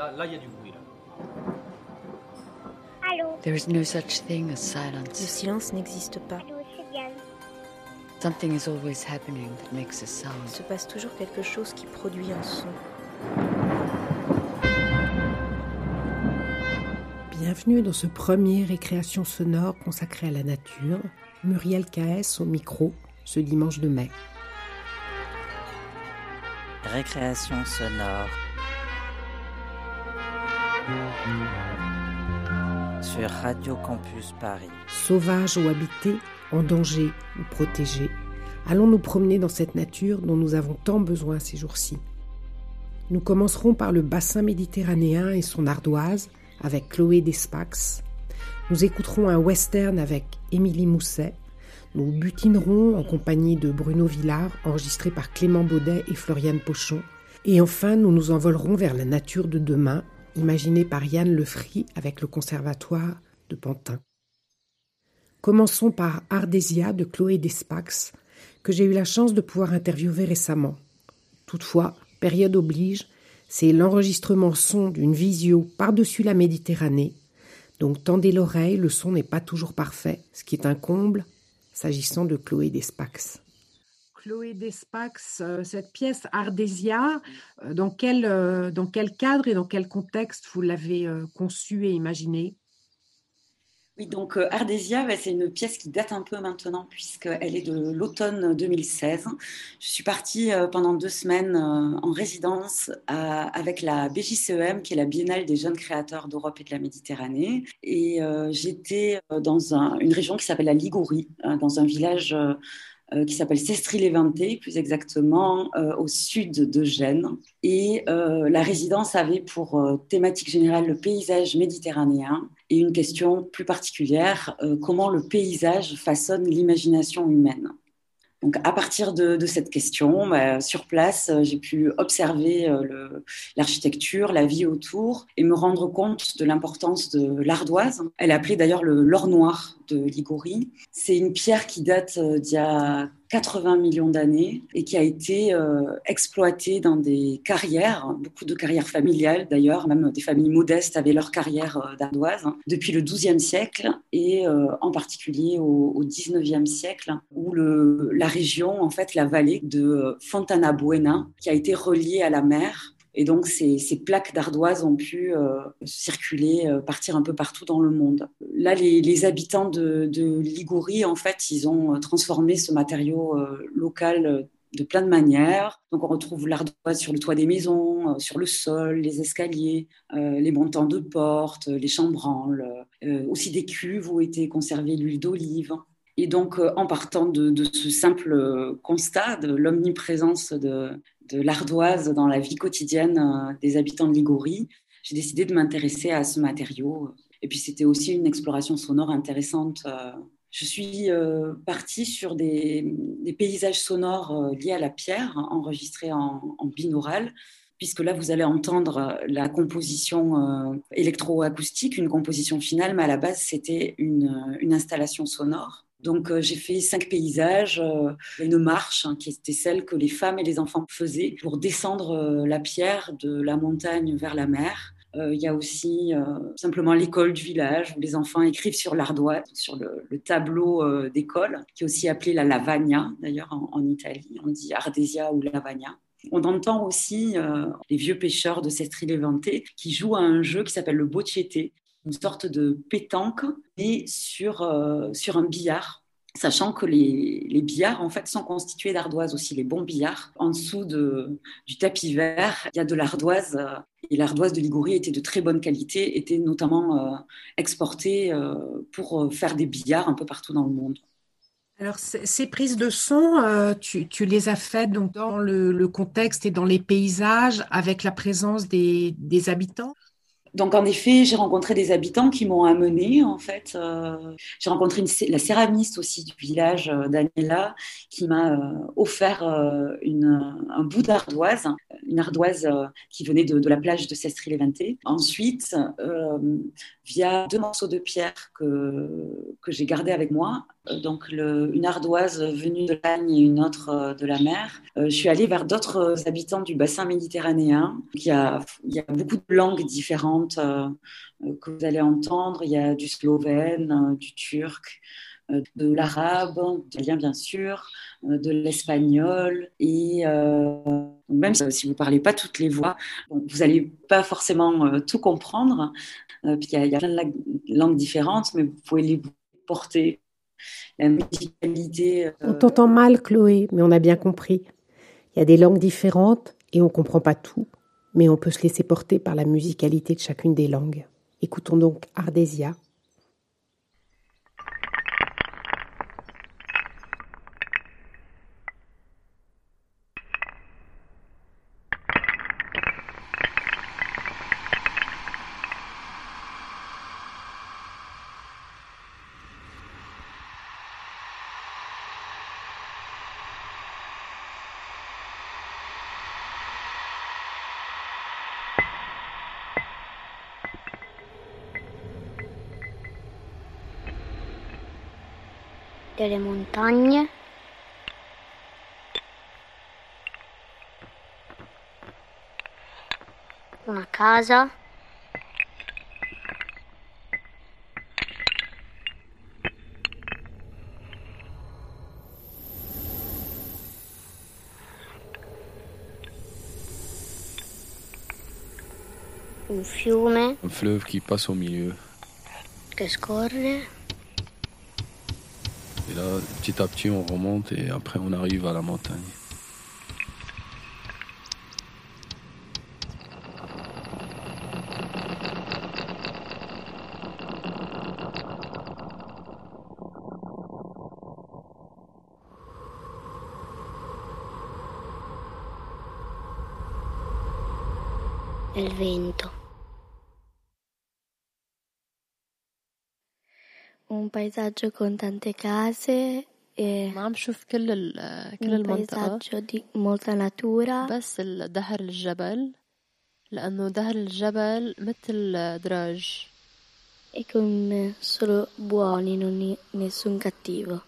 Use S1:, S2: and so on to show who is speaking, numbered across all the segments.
S1: Là, là, il y a du bruit. Là.
S2: Allô
S3: There is no such thing as silence.
S4: Le silence n'existe pas.
S2: Allô.
S3: Something is always happening that makes a
S4: Il
S3: sound.
S4: se passe toujours quelque chose qui produit un son.
S5: Bienvenue dans ce premier récréation sonore consacré à la nature. Muriel KS au micro ce dimanche de mai.
S6: Récréation sonore. Sur Radio Campus Paris.
S5: Sauvages ou habités, en danger ou protégés, allons nous promener dans cette nature dont nous avons tant besoin ces jours-ci. Nous commencerons par le bassin méditerranéen et son ardoise avec Chloé Despax. Nous écouterons un western avec Émilie Mousset. Nous butinerons en compagnie de Bruno Villard, enregistré par Clément Baudet et Floriane Pochon. Et enfin, nous nous envolerons vers la nature de demain, imaginée par Yann Lefry avec le Conservatoire de Pantin. Commençons par Ardésia de Chloé Despax, que j'ai eu la chance de pouvoir interviewer récemment. Toutefois, période oblige, c'est l'enregistrement son d'une visio par-dessus la Méditerranée. Donc tendez l'oreille, le son n'est pas toujours parfait, ce qui est un comble s'agissant de Chloé Despax. Chloé Despax, euh, cette pièce Ardésia, euh, dans quel, euh, dans quel cadre et dans quel contexte vous l'avez conçue et imaginée?
S7: Oui, donc Ardésia, bah, c'est une pièce qui date un peu maintenant puisqu'elle est de l'automne 2016. Je suis partie pendant deux semaines en résidence avec la BJCEM, qui est la Biennale des jeunes créateurs d'Europe et de la Méditerranée. Et j'étais dans un- une région qui s'appelle la Ligurie, dans un village euh, qui s'appelle Sestri-Levante, plus exactement euh, au sud de Gênes. Et euh, la résidence avait pour thématique générale le paysage méditerranéen et une question plus particulière, comment le paysage façonne l'imagination humaine. Donc, à partir de, de cette question, bah, sur place, euh, j'ai pu observer euh, l'architecture, la vie autour et me rendre compte de l'importance de l'ardoise. Elle est appelée d'ailleurs le l'or noir de Ligurie. C'est une pierre qui date euh, d'il y a 80 millions d'années et qui a été euh, exploitée dans des carrières, beaucoup de carrières familiales d'ailleurs, même des familles modestes avaient leur carrière euh, d'ardoise hein, depuis le XIIe siècle et euh, en particulier au, XIXe siècle où la région, en fait la vallée de Fontana Buena, qui a été reliée à la mer et donc, ces, plaques d'ardoise ont pu euh, circuler, euh, partir un peu partout dans le monde. Là, les, habitants de, de, en fait, ils ont transformé ce matériau euh, local de plein de manières. Donc, on retrouve l'ardoise sur le toit des maisons, euh, sur le sol, les escaliers, euh, les montants de portes, les chambranles, euh, aussi des cuves où était conservée l'huile d'olive. Et donc, euh, en partant de, de ce simple constat de l'omniprésence de, de l'ardoise dans la vie quotidienne euh, des habitants de Ligurie, j'ai décidé de m'intéresser à ce matériau. Et puis c'était aussi une exploration sonore intéressante. euh. Je suis euh, partie sur des, paysages sonores liés à la pierre, enregistrés en, binaural, puisque là vous allez entendre la composition électroacoustique, une composition finale, mais à la base c'était une installation sonore. Donc euh, j'ai fait cinq paysages, euh, une marche hein, qui était celle que les femmes et les enfants faisaient pour descendre euh, la pierre de la montagne vers la mer. Il y a aussi simplement l'école du village où les enfants écrivent sur l'ardoise, sur le, le tableau d'école, qui est aussi appelé la lavagna, d'ailleurs en, Italie, on dit Ardésia ou lavagna. On entend aussi les vieux pêcheurs de Sestri-Levante qui jouent à un jeu qui s'appelle le bocciette, une sorte de pétanque, mais sur, euh, sur un billard, sachant que les, les, billards en fait sont constitués d'ardoise aussi, les bons billards. En dessous de, du tapis vert, il y a de l'ardoise, euh, et l'ardoise de Ligurie était de très bonne qualité, était notamment euh, exportée pour faire des billards un peu partout dans le monde.
S5: Alors, ces prises de son, tu, tu, les as faites donc dans le, le, contexte et dans les paysages avec la présence des, des habitants?
S7: Donc en effet, j'ai rencontré des habitants qui m'ont amené en fait. Euh, j'ai rencontré la céramiste aussi du village, euh, Daniela, qui m'a euh, offert un bout d'ardoise, une ardoise qui venait de, la plage de Sestri-Levante. Ensuite, via deux morceaux de pierre que, que j'ai gardés avec moi, donc une ardoise venue de l'Agne et une autre de la mer. je suis allée vers d'autres habitants du bassin méditerranéen. Il y a, il y a beaucoup de langues différentes que vous allez entendre. Il y a du slovène, du turc, de l'arabe, de l'italien bien sûr, de l'espagnol et même si vous ne parlez pas toutes les voix, vous n'allez pas forcément tout comprendre. il y, a, plein de langues différentes, mais vous pouvez les porter. La musicalité.
S5: On t'entend mal, Chloé, mais on a bien compris. Il y a des langues différentes et on ne comprend pas tout, mais on peut se laisser porter par la musicalité de chacune des langues. Écoutons donc Ardésia
S1: delle montagne. Una casa. Un fiume.
S2: Un fleuve qui passe au milieu.
S1: Che scorre.
S2: Petit à petit, on remonte et après, on arrive à la montagne.
S1: paesaggio con tante case e
S8: ما عم شوف كل ال كل المنطقة
S1: دي molta natura
S8: بس ظهر الجبل لأنه ظهر الجبل مثل دراج
S1: e con solo buoni non nessun cattivo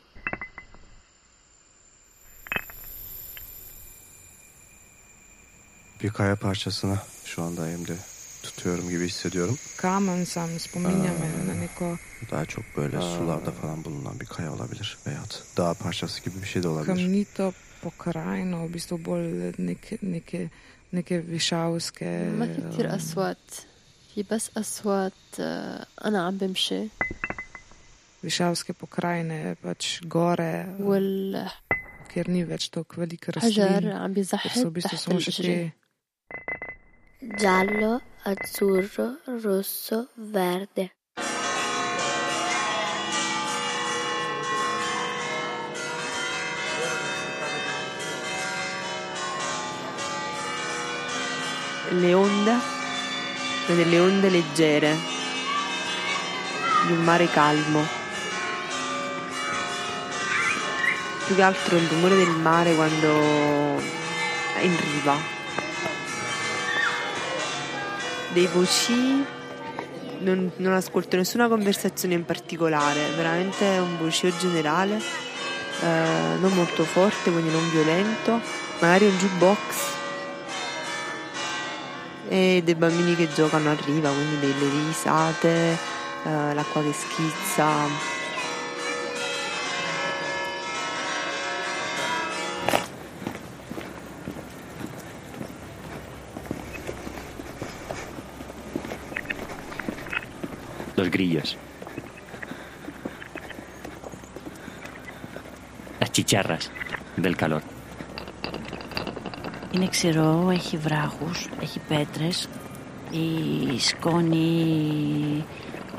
S9: Bir kaya parçasına şu anda elimde tutuyorum gibi hissediyorum.
S10: Kamen sam spominja me na neko...
S9: Daha çok böyle sularda falan bulunan bir kaya olabilir veya dağ parçası gibi bir şey de olabilir.
S10: Kamnito pokrajino, v bistvu bolj neke, neke, neke višavske...
S8: ما في كتير أصوات في بس أصوات أنا عم بمشي
S10: Višavske pokrajine, pač gore,
S8: وال
S10: kjer ni več toliko veliko
S8: حجر
S10: rastlin,
S8: عم
S10: ker
S8: بيزحف
S10: so v bistvu
S8: تحت
S10: samo še te
S8: الأشجار
S1: giallo azzurro rosso verde
S11: le onde, delle onde leggere di un mare calmo. Più che altro il rumore del mare quando è in riva. Dei voci non, non ascolto nessuna conversazione in particolare, veramente un vocio generale, eh, non molto forte, quindi non violento, magari un jukebox e dei bambini che giocano a riva, quindi delle risate, eh, l'acqua che schizza.
S12: Los grillos. Las chicharras del calor.
S6: Είναι ξηρό, έχει βράχους, έχει πέτρες, η σκόνη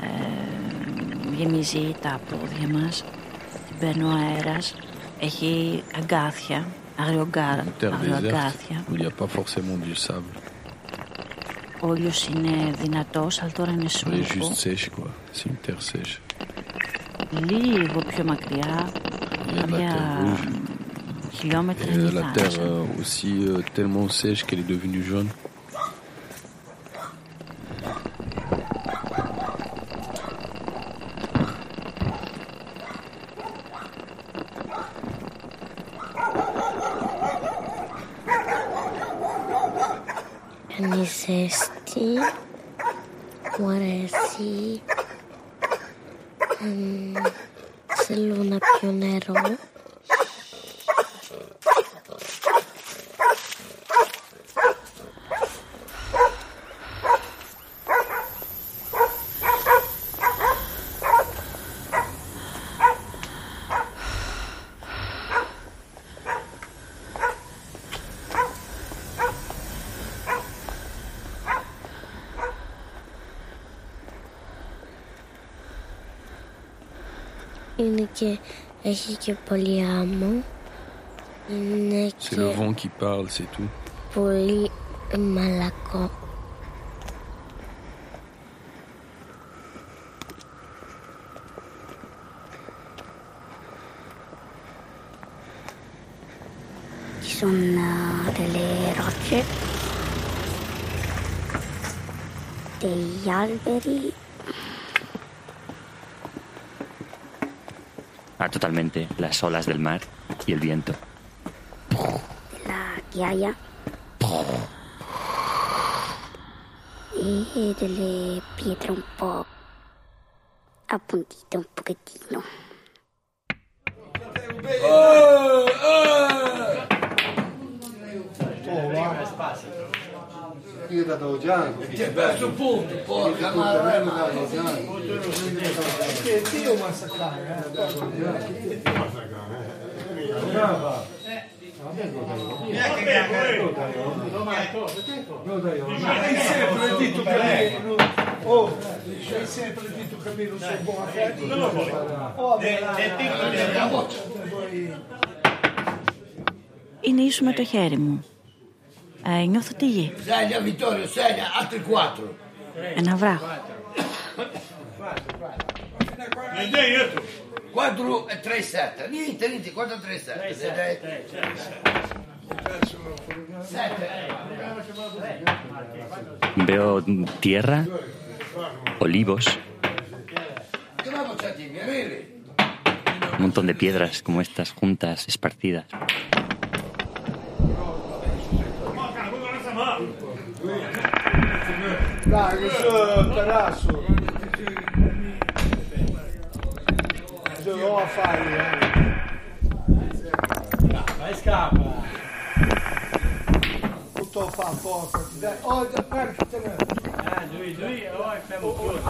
S6: ε, γεμίζει τα πόδια μας, την παίρνει ο αέρας, έχει αγκάθια, αγριογκάρα,
S2: Terre
S6: αγριοαγκάθια.
S2: déserte où il n'y a pas forcément du sable.
S6: Ο ήλιος είναι δυνατός, αλλά τώρα είναι
S2: Elle est
S6: σμούχο.
S2: juste sèche, quoi. C'est une terre sèche.
S6: Λίγο πιο μακριά,
S2: Il y a de la
S6: κάποια
S2: terre rouge.
S6: χιλιόμετρα
S2: Et
S6: είναι
S2: euh,
S6: η
S2: la terre
S6: θάλασσα.
S2: euh, aussi euh, tellement sèche qu'elle est devenue jaune.
S1: que, ainsi que polyamour.
S2: C'est le vent qui parle, c'est tout.
S6: Polymalacon. On a de les rochers, des
S12: yalberies. totalmente las olas del mar y el viento.
S6: La. Y piedra un
S13: poco. A puntito un poquitino. ¡Oh! ¡Oh! Είδα. Και πε το πούντο, πώ θα το. Και τι ο Μασακάρη. Τι.
S6: Είναι ίσου με το χέρι μου. eh, in otto tigli.
S14: Segna Vittorio, segna, altri quattro. E ne avrà. Sette. Niente, niente, quattro
S12: Veo tierra, olivos, un montón de piedras como estas juntas, esparcidas.
S13: Világos, rászol. Ez ő alfájú. Vai scappa! Tutto fa poco, ti dai... Oh, perché Ah, lui, lui, oh, siamo chiusi.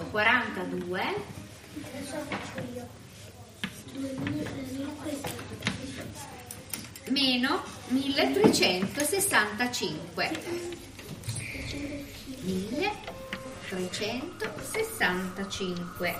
S13: adesso? 42 adesso
S14: faccio
S15: io meno 1365 1365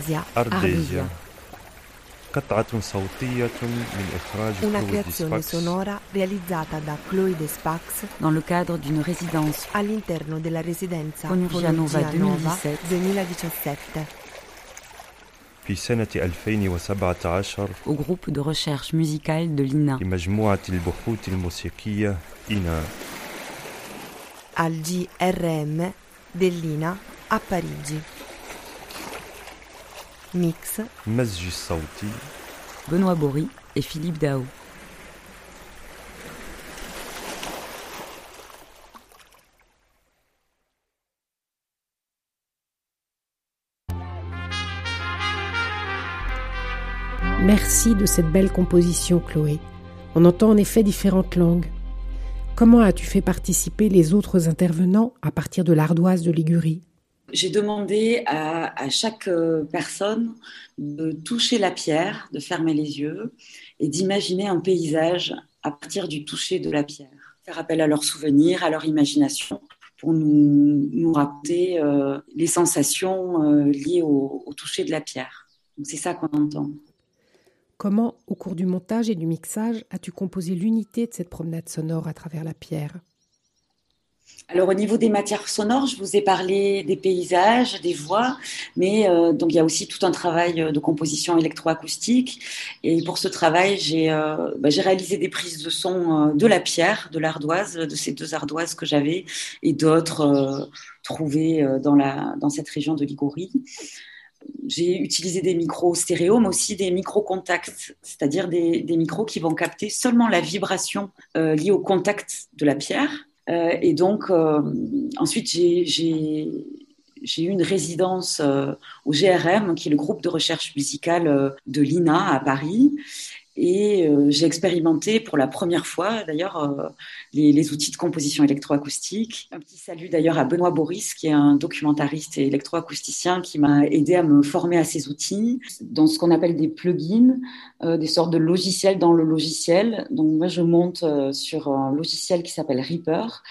S11: Ardesia.
S16: Ardesia. قطعة صوتية من إخراج
S11: Una
S16: Chloé
S11: creazione
S16: Dispax
S11: sonora realizzata da Chloe Despax
S17: dans le cadre d'une résidence
S11: all'interno della residenza
S17: Fonurgianova
S11: Fonurgianova
S17: 2017.
S11: 2017
S16: في سنة 2017
S17: au groupe de recherche musicale de l'INA
S16: لمجموعة البحوث الموسيقية إينا
S11: al GRM dell'INA a Parigi. Mix.
S16: Masjid Saouti.
S17: Benoît Bory et Philippe Dao.
S5: Merci de cette belle composition, Chloé. On entend en effet différentes langues. Comment as-tu fait participer les autres intervenants à partir de l'ardoise de Ligurie?
S7: J'ai demandé à, chaque euh, personne de toucher la pierre, de fermer les yeux et d'imaginer un paysage à partir du toucher de la pierre. Faire appel à leurs souvenirs, à leur imagination pour nous, raconter euh, les sensations euh, liées au, au toucher de la pierre. C'est ça qu'on entend.
S5: Comment, au cours du montage et du mixage, as-tu composé l'unité de cette promenade sonore à travers la pierre?
S7: Alors au niveau des matières sonores, je vous ai parlé des paysages, des voix, mais euh, donc il y a aussi tout un travail de composition électroacoustique. Et pour ce travail, j'ai euh, bah, réalisé des prises de son euh, de la pierre, de l'ardoise, de ces deux ardoises que j'avais et d'autres euh, trouvées euh, dans la dans cette région de Ligurie. J'ai utilisé des micros stéréo, mais aussi des micros contacts, c'est-à-dire des, micros qui vont capter seulement la vibration euh, liée au contact de la pierre. Euh, et donc, euh, ensuite, j'ai- eu une résidence euh, au GRM, qui est le groupe de recherche musicale de l'INA à Paris. Et euh, j'ai expérimenté pour la première fois, d'ailleurs, euh, les, outils de composition électroacoustique. Un petit salut d'ailleurs à Benoît Boris, qui est un documentariste et électroacousticien qui m'a aidé à me former à ces outils, dans ce qu'on appelle des plugins, euh, des sortes de logiciels dans le logiciel. Donc moi, je monte sur un logiciel qui s'appelle Reaper.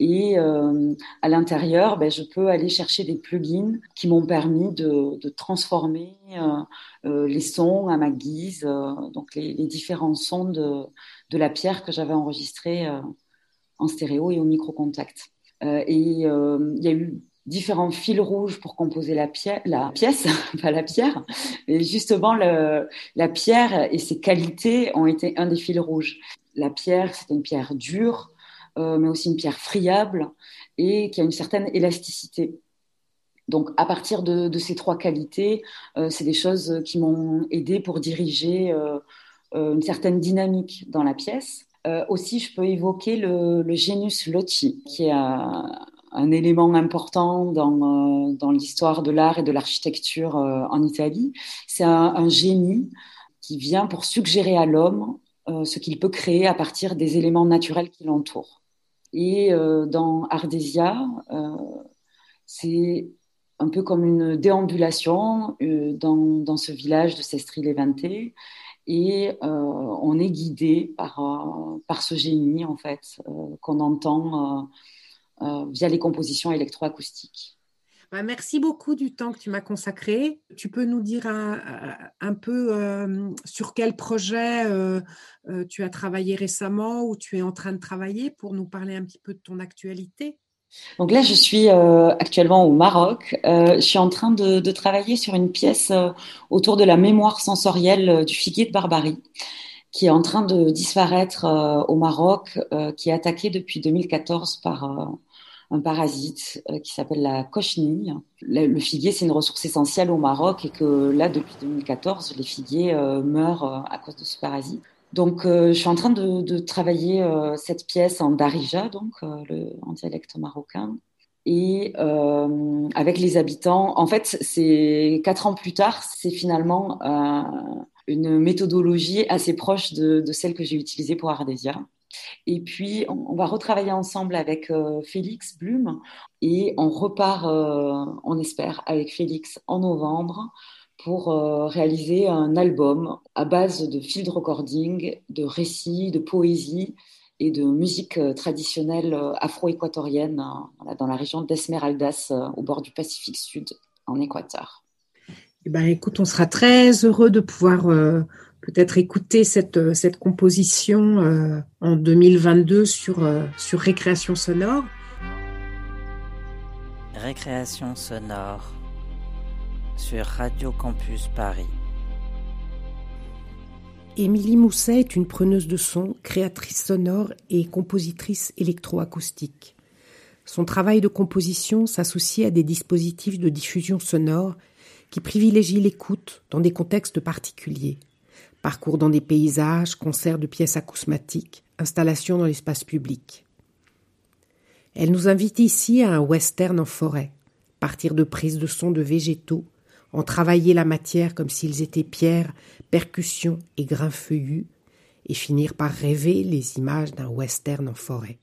S7: Et euh, à l'intérieur, ben, je peux aller chercher des plugins qui m'ont permis de, transformer euh, euh, les sons à ma guise, donc les, différents sons de, la pierre que j'avais enregistrés euh, en stéréo et au micro-contact. Et il y a eu différents fils rouges pour composer la, la pièce, pas la pierre. Et justement, la pierre et ses qualités ont été un des fils rouges. La pierre, c'est une pierre dure, mais aussi une pierre friable et qui a une certaine élasticité. Donc, à partir de, ces trois qualités, euh, c'est des choses qui m'ont aidé pour diriger euh, euh, une certaine dynamique dans la pièce. Euh, aussi, je peux évoquer le, le genus qui est un, élément important dans, euh, l'histoire de l'art et de l'architecture euh, en Italie. C'est un, génie qui vient pour suggérer à l'homme euh, ce qu'il peut créer à partir des éléments naturels qui l'entourent. Et euh, dans Ardesia, euh, c'est un peu comme une déambulation euh, dans, dans ce village de Sestri-Levante. Et on est guidé par, par ce génie, en fait, qu'on entend via les compositions électroacoustiques.
S5: Bah, Merci beaucoup du temps que tu m'as consacré. Tu peux nous dire un, peu euh, sur quel projet euh, euh, tu as travaillé récemment ou tu es en train de travailler pour nous parler un petit peu de ton actualité?
S7: Donc là, je suis actuellement au Maroc. Je suis en train de, travailler sur une pièce autour de la mémoire sensorielle du figuier de Barbarie, qui est en train de disparaître au Maroc, qui est attaqué depuis 2014 par un parasite euh, qui s'appelle la cochenille. Le, figuier, c'est une ressource essentielle au Maroc et que là, depuis 2014, les figuiers euh, meurent euh, à cause de ce parasite. Donc, je suis en train de, travailler cette pièce en darija, donc en dialecte marocain, et avec les habitants. En fait, c'est quatre ans plus tard, c'est finalement une méthodologie assez proche de, de celle que j'ai utilisée pour Ardesia. Et puis, on, va retravailler ensemble avec euh, Félix Blum et on repart, euh, on espère, avec Félix en novembre pour euh, réaliser un album à base de field recording, de récits, de poésie et de musique traditionnelle afro-équatorienne dans la région d'Esmeraldas, au bord du Pacifique Sud, en Équateur.
S5: Eh ben, écoute, on sera très heureux de pouvoir peut-être écouter cette, euh, cette composition euh, en 2022 sur, euh, sur Récréation sonore.
S18: Récréation sonore sur Radio Campus Paris.
S5: Émilie Mousset est une preneuse de son, créatrice sonore et compositrice électroacoustique. Son travail de composition s'associe à des dispositifs de diffusion sonore qui privilégient l'écoute dans des contextes particuliers. Parcours dans des paysages, concerts de pièces acousmatiques, installations dans l'espace public. Elle nous invite ici à un western en forêt, partir de prises de son de végétaux, en travailler la matière comme s'ils étaient pierres, percussions et grains feuillus, et finir par rêver les images d'un western en forêt.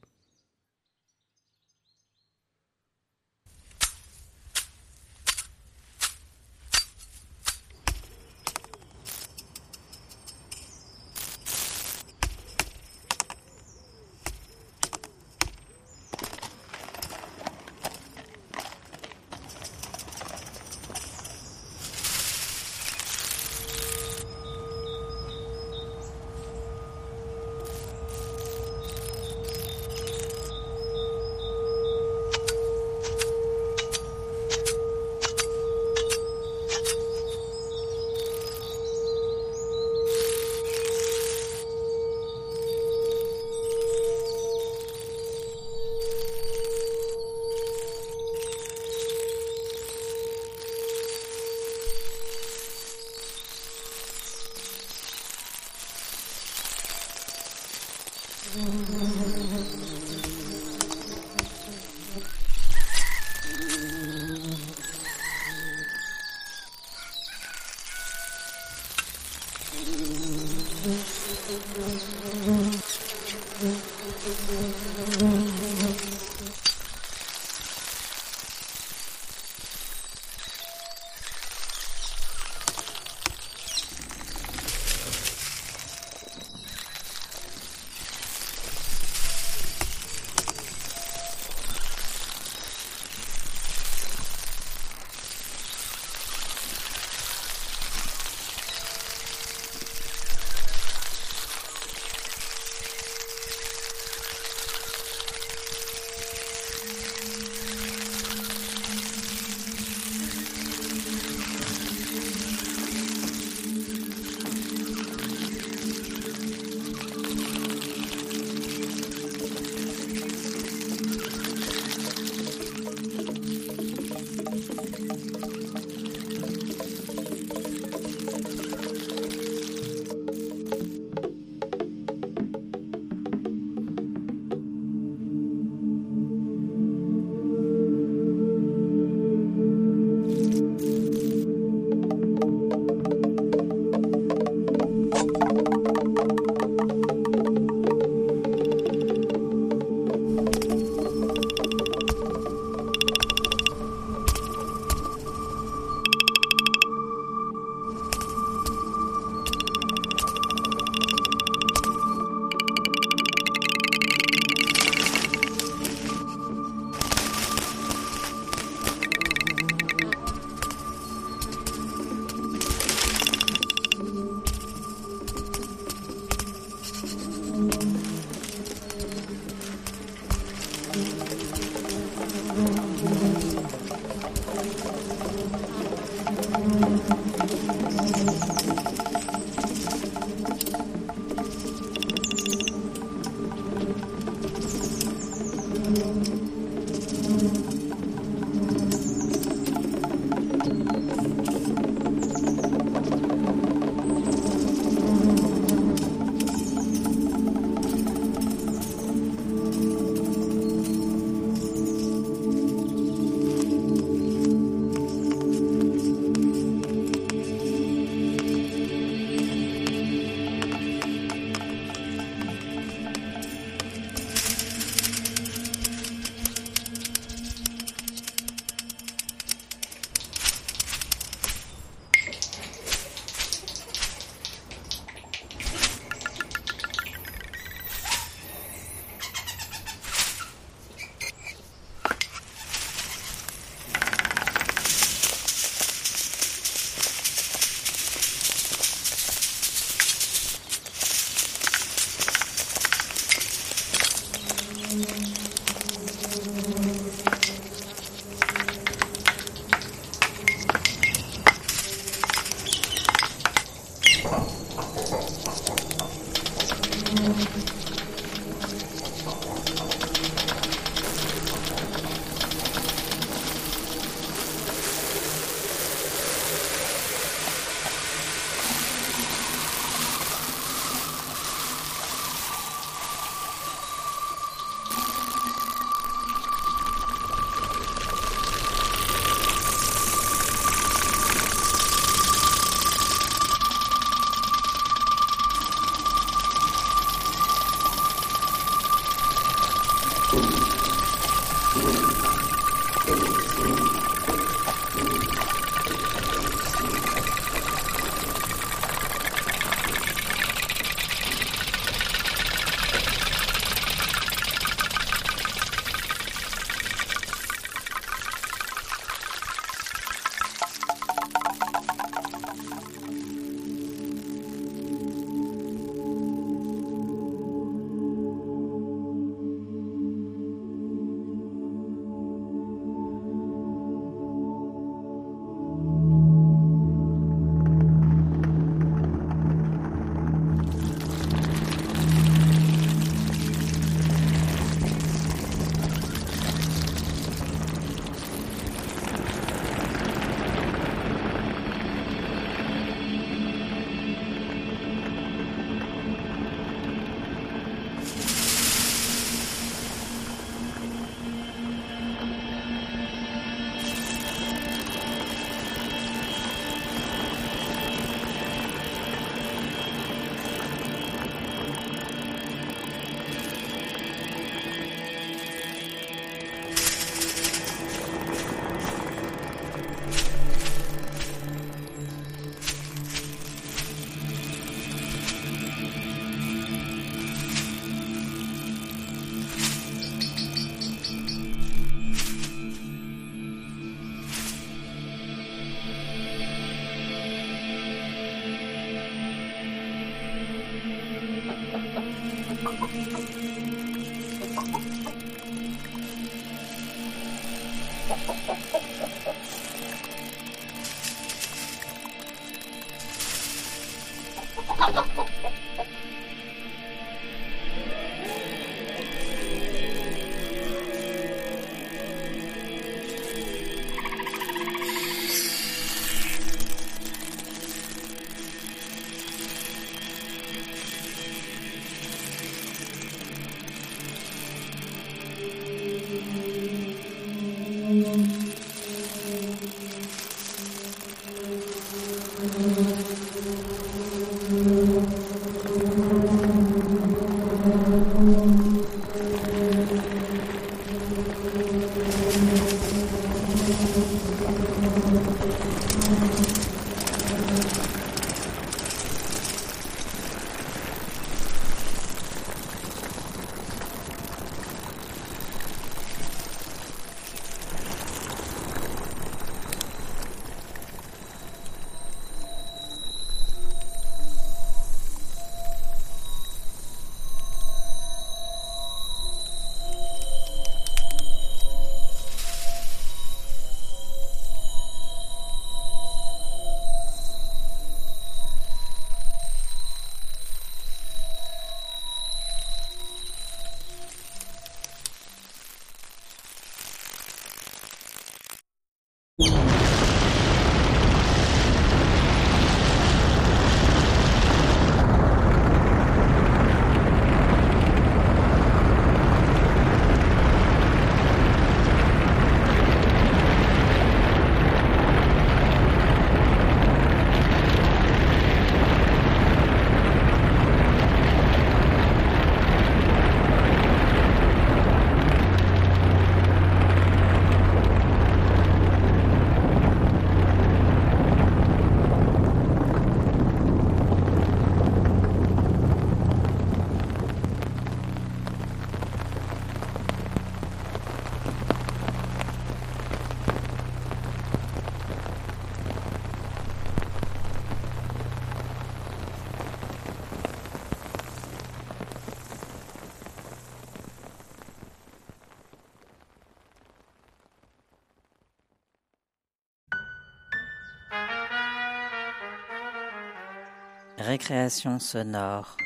S18: Récréation sonore.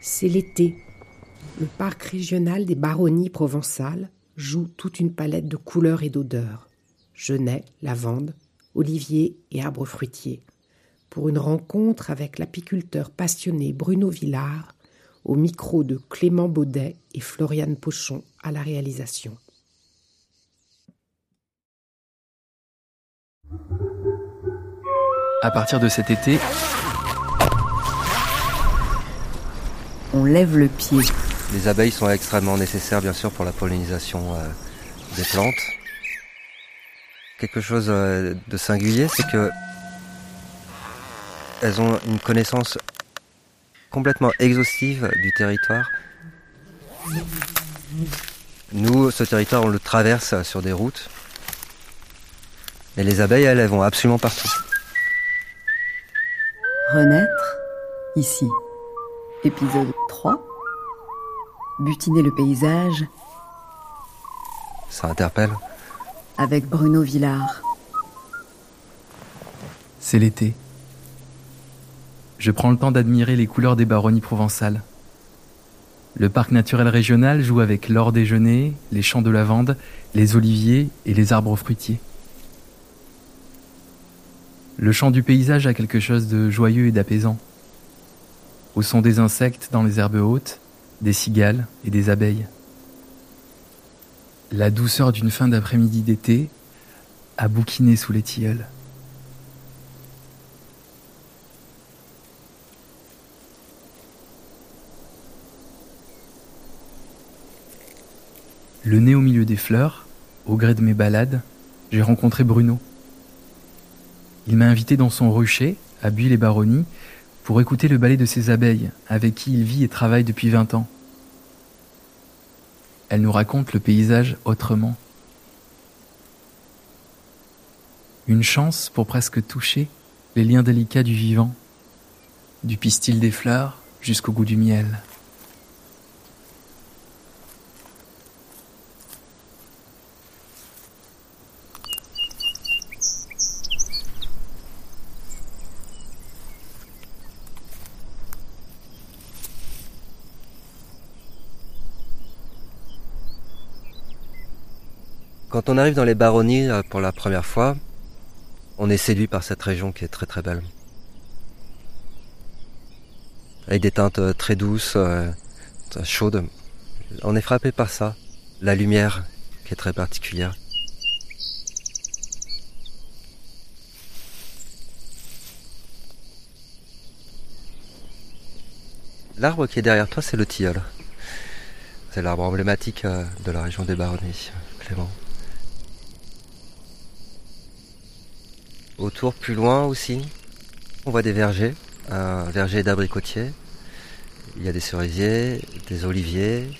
S5: C'est l'été. Le parc régional des baronnies provençales joue toute une palette de couleurs et d'odeurs. Genêt, lavande, olivier et arbres fruitiers. Pour une rencontre avec l'apiculteur passionné Bruno Villard, au micro de Clément Baudet et Floriane Pochon à la réalisation.
S19: À partir de cet été,
S17: on lève le pied.
S9: Les abeilles sont extrêmement nécessaires, bien sûr, pour la pollinisation euh, des plantes. Quelque chose euh, de singulier, c'est que elles ont une connaissance complètement exhaustive du territoire. Nous, ce territoire, on le traverse sur des routes. Mais les abeilles, elles, elles vont absolument partout.
S17: Renaître, ici. Épisode 3. Butiner le paysage.
S9: Ça interpelle.
S17: Avec Bruno Villard.
S19: C'est l'été. Je prends le temps d'admirer les couleurs des baronnies provençales. Le parc naturel régional joue avec l'or des genêts, les champs de lavande, les oliviers et les arbres fruitiers. Le chant du paysage a quelque chose de joyeux et d'apaisant. Au son des insectes dans les herbes hautes, des cigales et des abeilles. La douceur d'une fin d'après-midi d'été a bouquiné sous les tilleuls. Le nez au milieu des fleurs, au gré de mes balades, j'ai rencontré Bruno. Il m'a invité dans son rucher, à Buis-les-Baronnies, pour écouter le ballet de ses abeilles, avec qui il vit et travaille depuis 20 ans. Elle nous raconte le paysage autrement. Une chance pour presque toucher les liens délicats du vivant, du pistil des fleurs jusqu'au goût du miel.
S9: Quand on arrive dans les baronnies pour la première fois, on est séduit par cette région qui est très très belle. Avec des teintes euh, très douces, euh, chaudes. On est frappé par ça. La lumière qui est très particulière. L'arbre qui est derrière toi, c'est le tilleul. C'est l'arbre emblématique euh, de la région des Baronnies, Clément. Autour, plus loin aussi, on voit des vergers, un verger d'abricotiers. Il y a des cerisiers, des oliviers,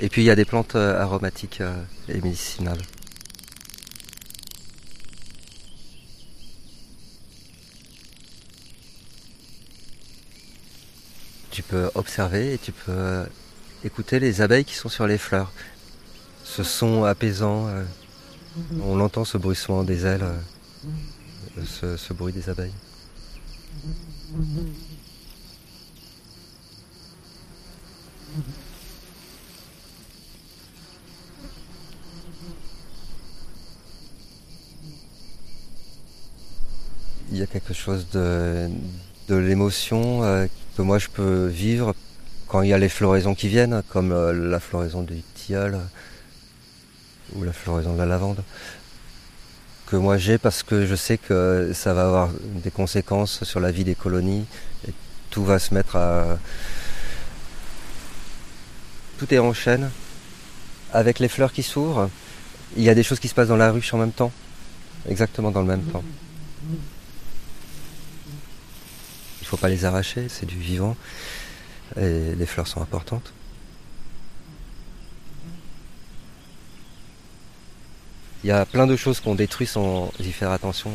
S9: et puis il y a des plantes euh, aromatiques euh, et médicinales. Tu peux observer et tu peux écouter les abeilles qui sont sur les fleurs. Ce son apaisant, euh, on entend ce bruissement des ailes, euh, ce, bruit des abeilles. Il y a quelque chose de, de l'émotion euh, que moi je peux vivre quand il y a les floraisons qui viennent, comme euh, la floraison du tilleul ou la floraison de la lavande, que moi j'ai parce que je sais que ça va avoir des conséquences sur la vie des colonies et tout va se mettre à... Tout est en chaîne. Avec les fleurs qui s'ouvrent, il y a des choses qui se passent dans la ruche en même temps, exactement dans le même temps. Il ne faut pas les arracher, c'est du vivant. Et les fleurs sont importantes. Il y a plein de choses qu'on détruit sans y faire attention.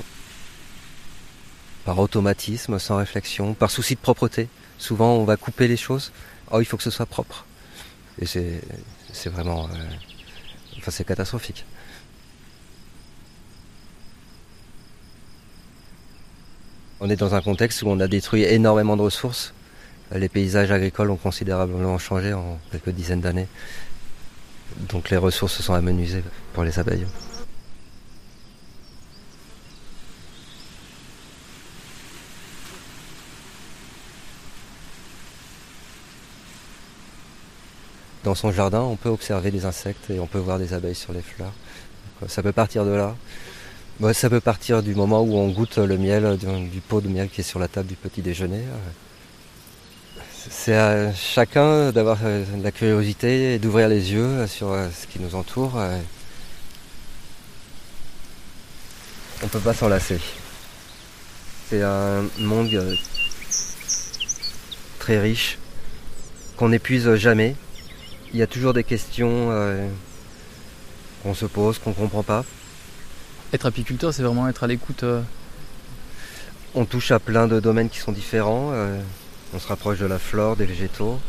S9: Par automatisme, sans réflexion, par souci de propreté. Souvent, on va couper les choses. Oh, il faut que ce soit propre. Et c'est, vraiment, euh, enfin, c'est catastrophique. On est dans un contexte où on a détruit énormément de ressources. Les paysages agricoles ont considérablement changé en quelques dizaines d'années. Donc les ressources se sont amenuisées pour les abeilles. Dans son jardin, on peut observer des insectes et on peut voir des abeilles sur les fleurs. Ça peut partir de là. Bon, ça peut partir du moment où on goûte le miel, du, du, pot de miel qui est sur la table du petit déjeuner. C'est à chacun d'avoir de la curiosité et d'ouvrir les yeux sur ce qui nous entoure. On ne peut pas s'en lasser. C'est un monde très riche qu'on n'épuise jamais. Il y a toujours des questions qu'on se pose, qu'on ne comprend pas.
S19: Être apiculteur, c'est vraiment être à l'écoute. Euh...
S9: On touche à plein de domaines qui sont différents. Euh, on se rapproche de la flore, des végétaux.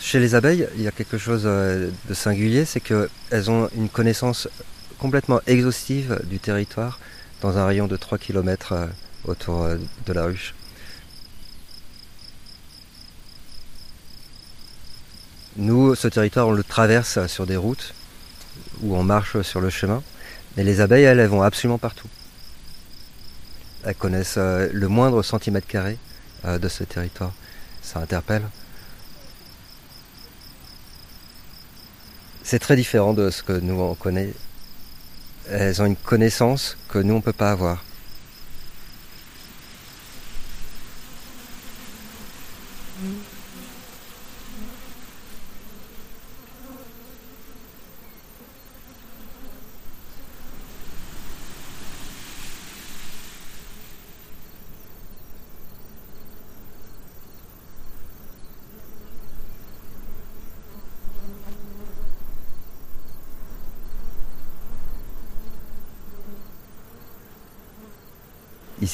S9: Chez les abeilles, il y a quelque chose de singulier, c'est qu'elles ont une connaissance complètement exhaustive du territoire dans un rayon de 3 km autour de la ruche. Nous, ce territoire, on le traverse sur des routes où on marche sur le chemin. Mais les abeilles, elles, elles vont absolument partout. Elles connaissent le moindre centimètre carré de ce territoire. Ça interpelle. C'est très différent de ce que nous on connaît. Elles ont une connaissance que nous on ne peut pas avoir.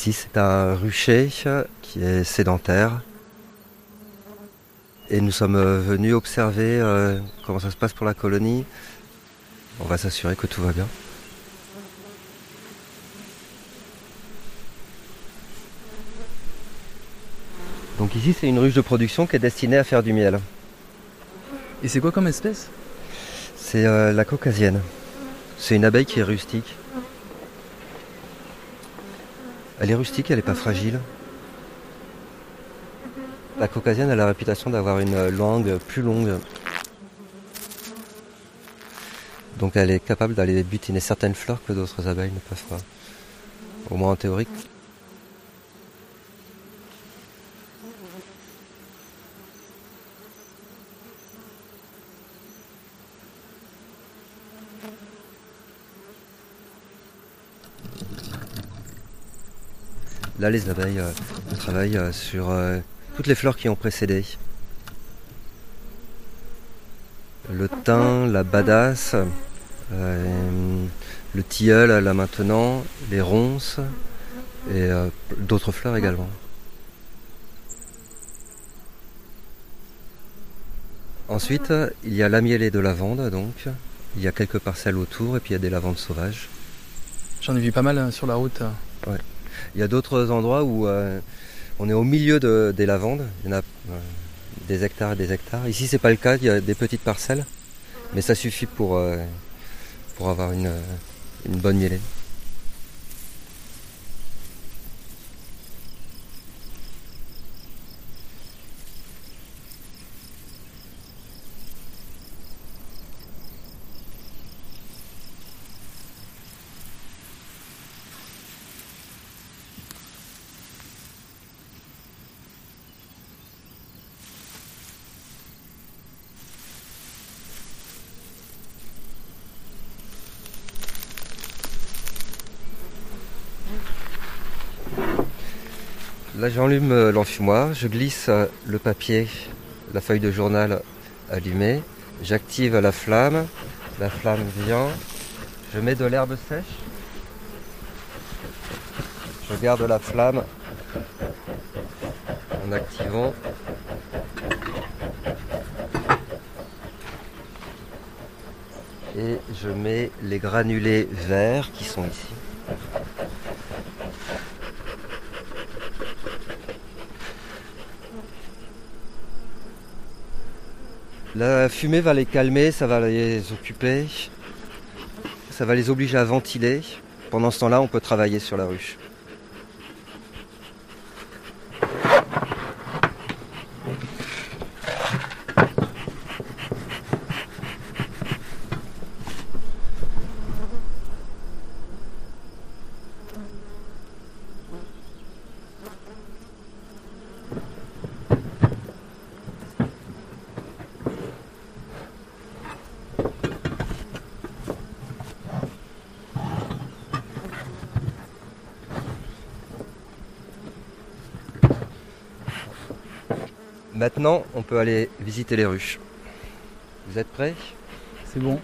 S9: Ici, c'est un rucher qui est sédentaire. Et nous sommes venus observer euh, comment ça se passe pour la colonie. On va s'assurer que tout va bien. Donc ici, c'est une ruche de production qui est destinée à faire du miel.
S19: Et c'est quoi comme espèce?
S9: C'est euh, la caucasienne. C'est une abeille qui est rustique. Elle est rustique, elle n'est pas fragile. La caucasienne a la réputation d'avoir une langue plus longue. Donc elle est capable d'aller butiner certaines fleurs que d'autres abeilles ne peuvent pas. Au moins en théorie. Là, les abeilles euh, travaillent euh, sur euh, toutes les fleurs qui ont précédé. Le thym, la badasse, euh, le tilleul là maintenant, les ronces et d'autres fleurs également. Ensuite, il y a l'amielé de lavande, donc. Il y a quelques parcelles autour et puis il y a des lavandes sauvages.
S19: J'en ai vu pas mal euh, sur la route.
S9: Ouais. Il y a d'autres endroits où euh, on est au milieu de- des lavandes. Il y en a euh, des hectares et des hectares. Ici, c'est pas le cas. Il y a des petites parcelles, mais ça suffit pour euh, avoir une, une bonne mielée. Là, j'enlume euh, l'enfumoir, je glisse euh, le papier, la feuille de journal allumée, j'active la flamme, la flamme vient, je mets de l'herbe sèche, je garde la flamme en activant. Et je mets les granulés verts qui sont ici. La fumée va les calmer, ça va les occuper, ça va les obliger à ventiler. Pendant ce temps-là, on peut travailler sur la ruche. Maintenant, on peut aller visiter les ruches. Vous êtes prêts?
S19: C'est bon.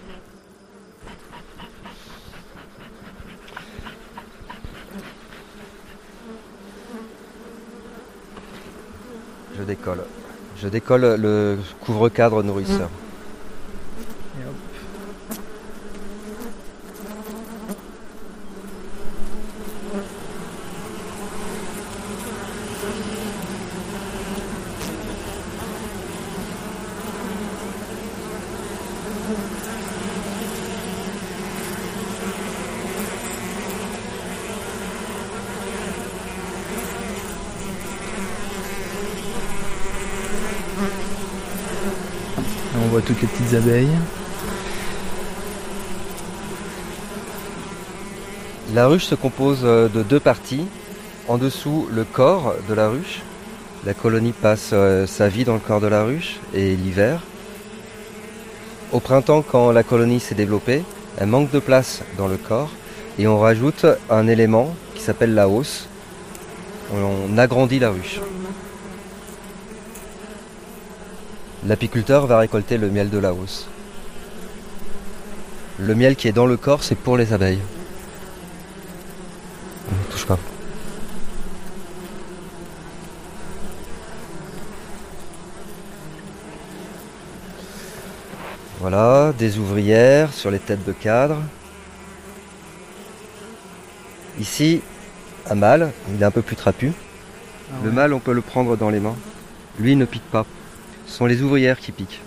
S9: Je décolle. Je décolle le couvre-cadre nourrisseur
S19: hop. Là, on voit toutes les petites abeilles.
S9: La ruche se compose euh, de deux parties. En dessous, le corps de la ruche. La colonie passe euh, sa vie dans le corps de la ruche et l'hiver. Au printemps, quand la colonie s'est développée, elle manque de place dans le corps et on rajoute un élément qui s'appelle la hausse. On agrandit la ruche. L'apiculteur va récolter le miel de la hausse. Le miel qui est dans le corps, c'est pour les abeilles. On ne touche pas. Voilà, des ouvrières sur les têtes de cadre. Ici, un mâle, il est un peu plus trapu. Le mâle, on peut le prendre dans les mains. Lui, il ne pique pas. Ce sont les ouvrières qui piquent.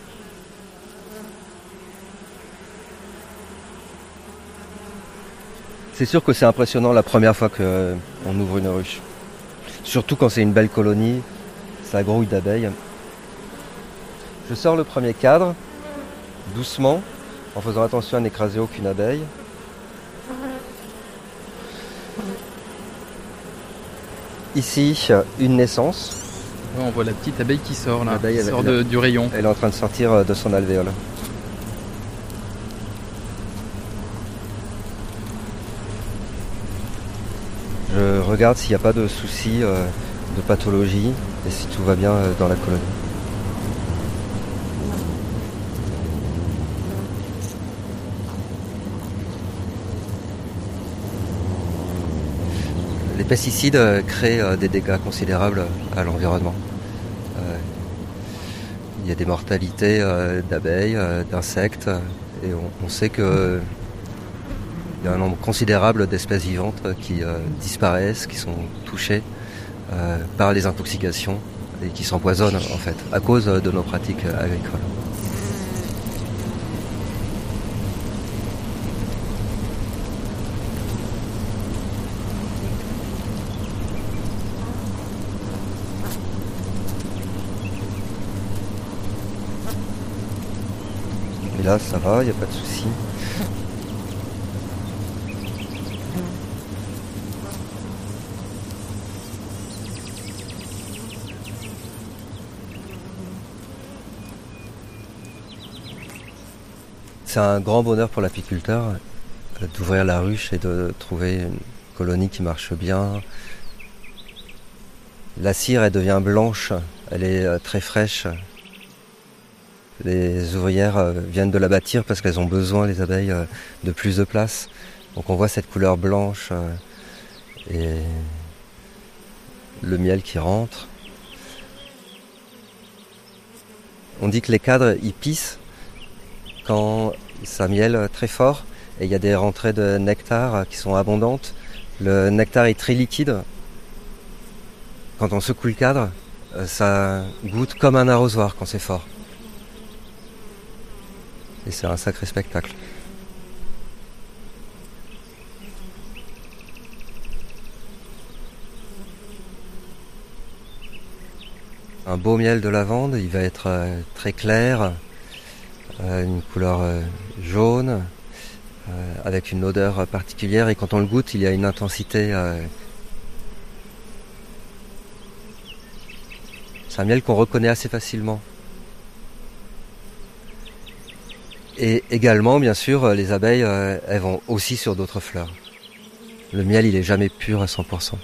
S9: C'est sûr que c'est impressionnant la première fois qu'on ouvre une ruche. Surtout quand c'est une belle colonie, ça grouille d'abeilles. Je sors le premier cadre, doucement, en faisant attention à n'écraser aucune abeille. Ici, une naissance.
S19: On voit la petite abeille qui sort là, qui
S9: elle-
S19: sort
S9: elle-
S19: du rayon.
S9: Elle est en train de sortir euh, de son alvéole. Je regarde s'il n'y a pas de soucis euh, de pathologie et si tout va bien euh, dans la colonie. Les pesticides euh, créent euh, des dégâts considérables à l'environnement. Euh, Il y a des mortalités d'abeilles, d'insectes, et on, sait que il y a un nombre considérable d'espèces vivantes qui disparaissent, qui sont touchées par les intoxications et qui s'empoisonnent en fait à cause de nos pratiques agricoles. Et ça va, il n'y a pas de souci. C'est un grand bonheur pour l'apiculteur euh, d'ouvrir la ruche et de trouver une colonie qui marche bien. La cire, elle devient blanche, elle est euh, très fraîche. Les ouvrières euh, viennent de la bâtir parce qu'elles ont besoin, les abeilles, euh, de plus de place. Donc on voit cette couleur blanche euh, et le miel qui rentre. On dit que les cadres, ils pissent quand ça miel très fort et il y a des rentrées de nectar qui sont abondantes. Le nectar est très liquide. Quand on secoue le cadre, ça goûte comme un arrosoir quand c'est fort. Et c'est un sacré spectacle. Un beau miel de lavande, il va être euh, très clair, euh, une couleur euh, jaune, avec une odeur particulière et quand on le goûte, il y a une intensité. C'est un miel qu'on reconnaît assez facilement. Et également, bien sûr, euh, les abeilles, euh, elles vont aussi sur d'autres fleurs. Le miel, il est jamais pur à 100%.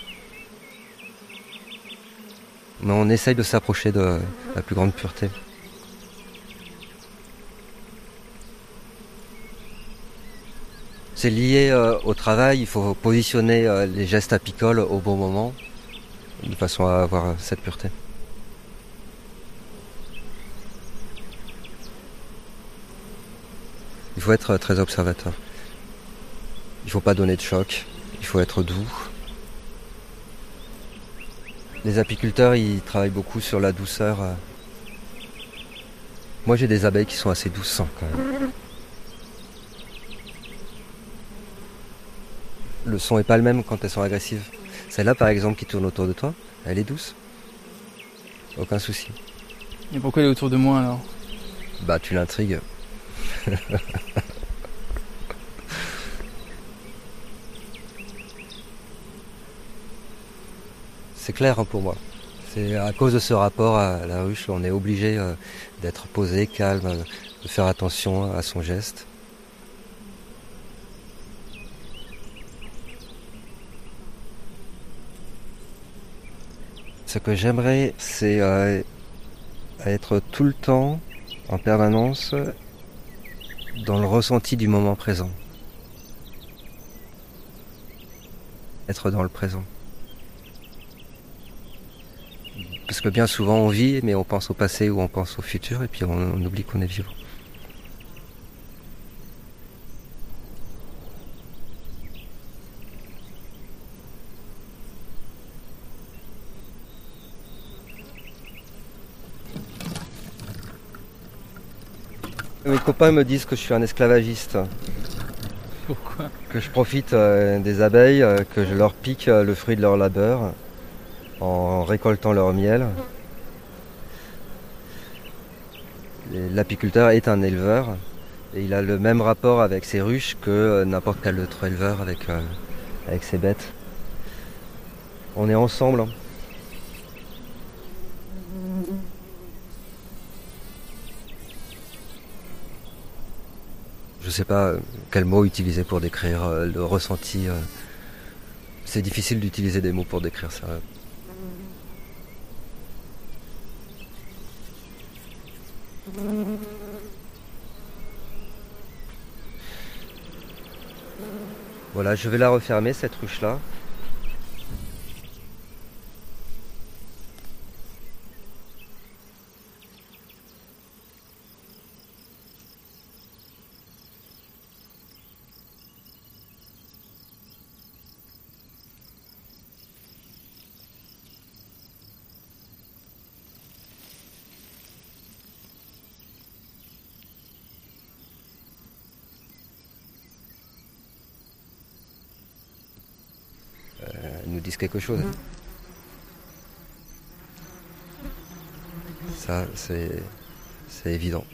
S9: Mais on essaye de s'approcher de la plus grande pureté. C'est lié euh, au travail, il faut positionner les gestes apicoles au bon moment, de façon à avoir cette pureté. Faut être très observateur. Il faut pas donner de choc, il faut être doux. Les apiculteurs, ils travaillent beaucoup sur la douceur. Moi, j'ai des abeilles qui sont assez douces quand même. Le son est pas le même quand elles sont agressives. Celle-là, par exemple, qui tourne autour de toi, elle est douce. Aucun souci.
S19: Et pourquoi elle est autour de moi alors?
S9: Bah, tu l'intrigues. C'est clair hein, pour moi. C'est à cause de ce rapport à la ruche, on est obligé euh, d'être posé, calme, de faire attention à son geste. Ce que j'aimerais, c'est euh, être tout le temps, en permanence, dans le ressenti du moment présent. Être dans le présent. Parce que bien souvent on vit, mais on pense au passé ou on pense au futur, et puis on, oublie qu'on est vivant. Mes copains me disent que je suis un esclavagiste.
S19: Pourquoi
S9: Que je profite euh, des abeilles, euh, que je leur pique euh, le fruit de leur labeur en récoltant leur miel. L'apiculteur est un éleveur et il a le même rapport avec ses ruches que n'importe quel autre éleveur avec, avec ses bêtes. On est ensemble. Je sais pas euh, quel mot utiliser pour décrire euh, le ressenti. euh. C'est difficile d'utiliser des mots pour décrire ça. Voilà, je vais la refermer cette ruche-là. Euh, elles nous disent quelque chose. Ça, c'est évident.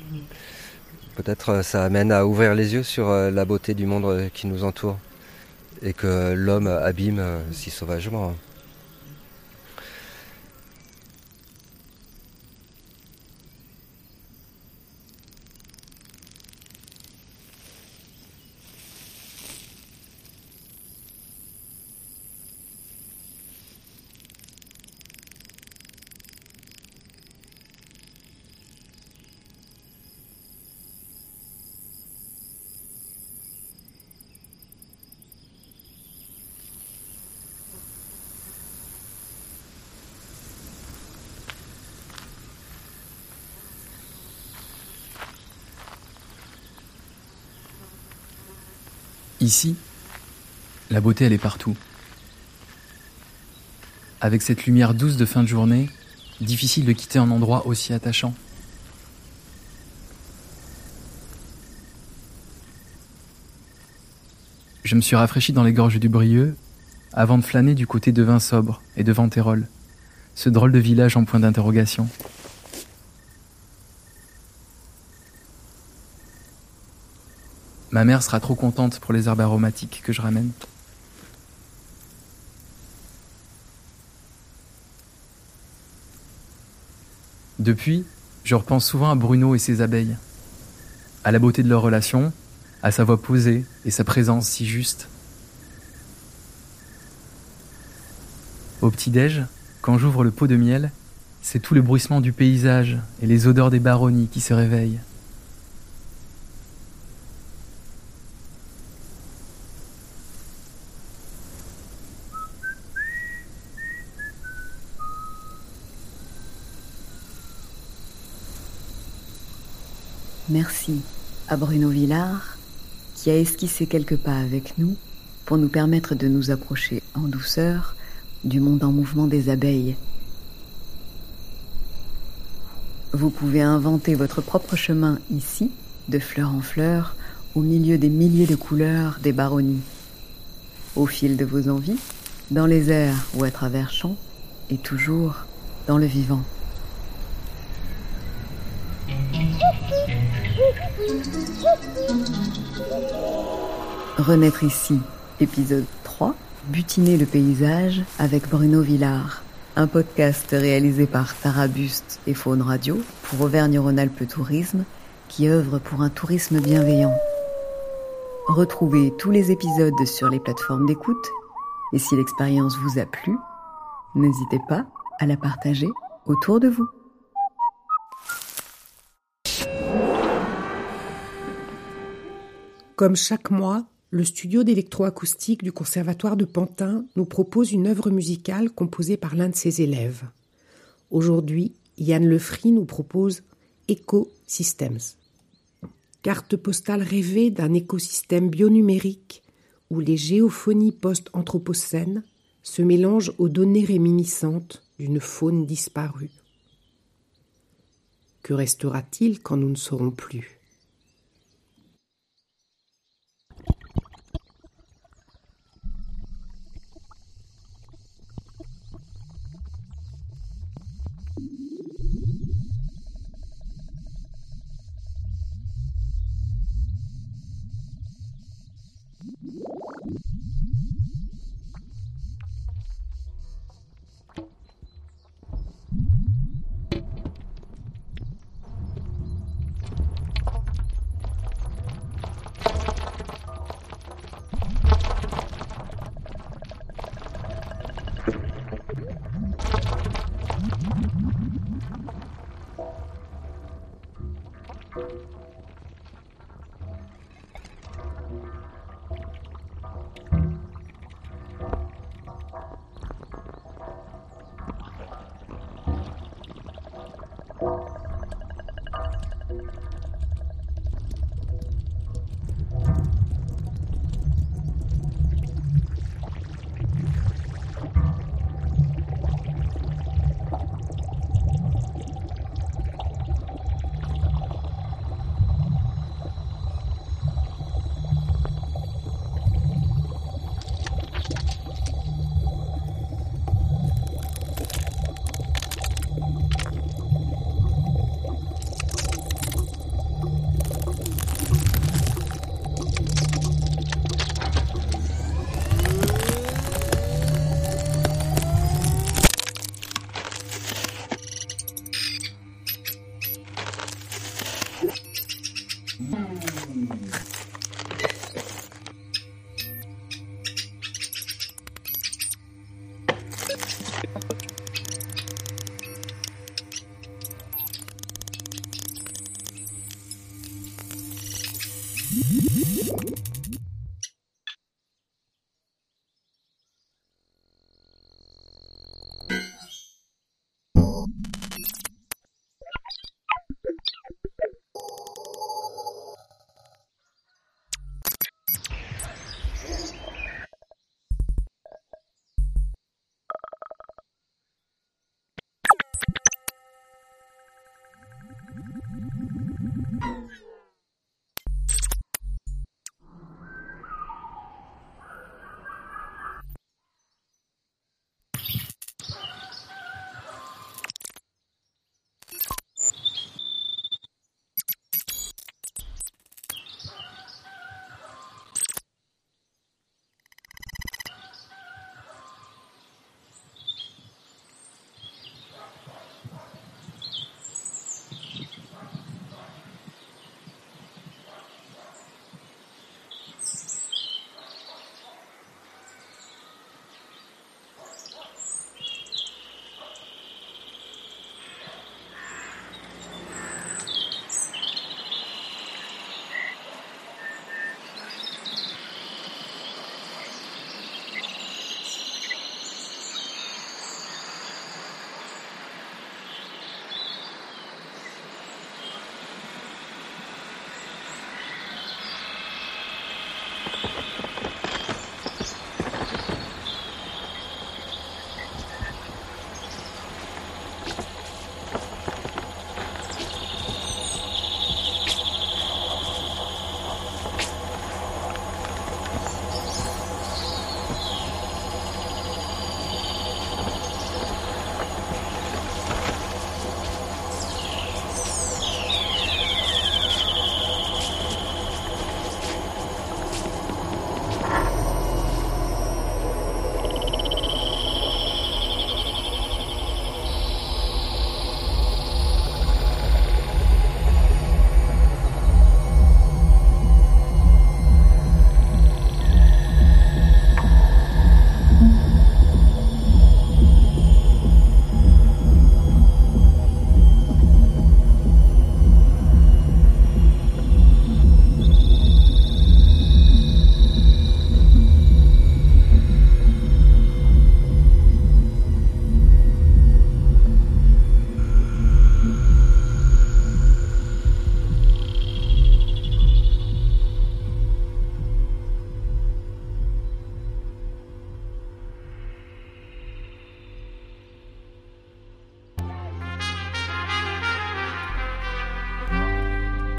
S9: Peut-être euh, ça amène à ouvrir les yeux sur euh, la beauté du monde euh, qui nous entoure et que l'homme abîme si sauvagement.
S19: Ici, la beauté, elle est partout. Avec cette lumière douce de fin de journée, difficile de quitter un endroit aussi attachant. Je me suis rafraîchi dans les gorges du Brieux avant de flâner du côté de Vinsobre et de Ventérol, ce drôle de village en point d'interrogation. Ma mère sera trop contente pour les herbes aromatiques que je ramène. Depuis, je repense souvent à Bruno et ses abeilles, à la beauté de leur relation, à sa voix posée et sa présence si juste. Au petit-déj, quand j'ouvre le pot de miel, c'est tout le bruissement du paysage et les odeurs des baronnies qui se réveillent.
S17: Merci à Bruno Villard qui a esquissé quelques pas avec nous pour nous permettre de nous approcher en douceur du monde en mouvement des abeilles. Vous pouvez inventer votre propre chemin ici, de fleur en fleur, au milieu des milliers de couleurs des baronnies. Au fil de vos envies, dans les airs ou à travers champs, et toujours dans le vivant. Renaître ici, épisode 3, Butiner le paysage avec Bruno Villard. Un podcast réalisé par Tarabuste et Faune Radio pour Auvergne-Rhône-Alpes Tourisme qui œuvre pour un tourisme bienveillant. Retrouvez tous les épisodes sur les plateformes d'écoute et si l'expérience vous a plu, n'hésitez pas à la partager autour de vous.
S5: Comme chaque mois, le studio d'électroacoustique du Conservatoire de Pantin nous propose une œuvre musicale composée par l'un de ses élèves. Aujourd'hui, Yann Lefry nous propose Ecosystems. Carte postale rêvée d'un écosystème bionumérique où les géophonies post-anthropocènes se mélangent aux données réminiscentes d'une faune disparue. Que restera-t-il quand nous ne serons plus?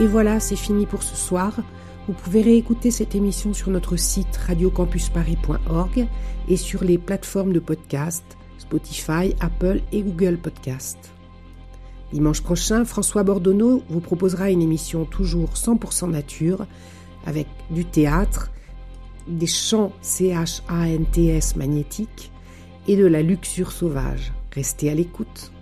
S5: Et voilà, c'est fini pour ce soir. Vous pouvez réécouter cette émission sur notre site radiocampusparis.org et sur les plateformes de podcast Spotify, Apple et Google Podcast. Dimanche prochain, François Bordonneau vous proposera une émission toujours 100% nature avec du théâtre, des chants CHANTS magnétiques et de la luxure sauvage. Restez à l'écoute.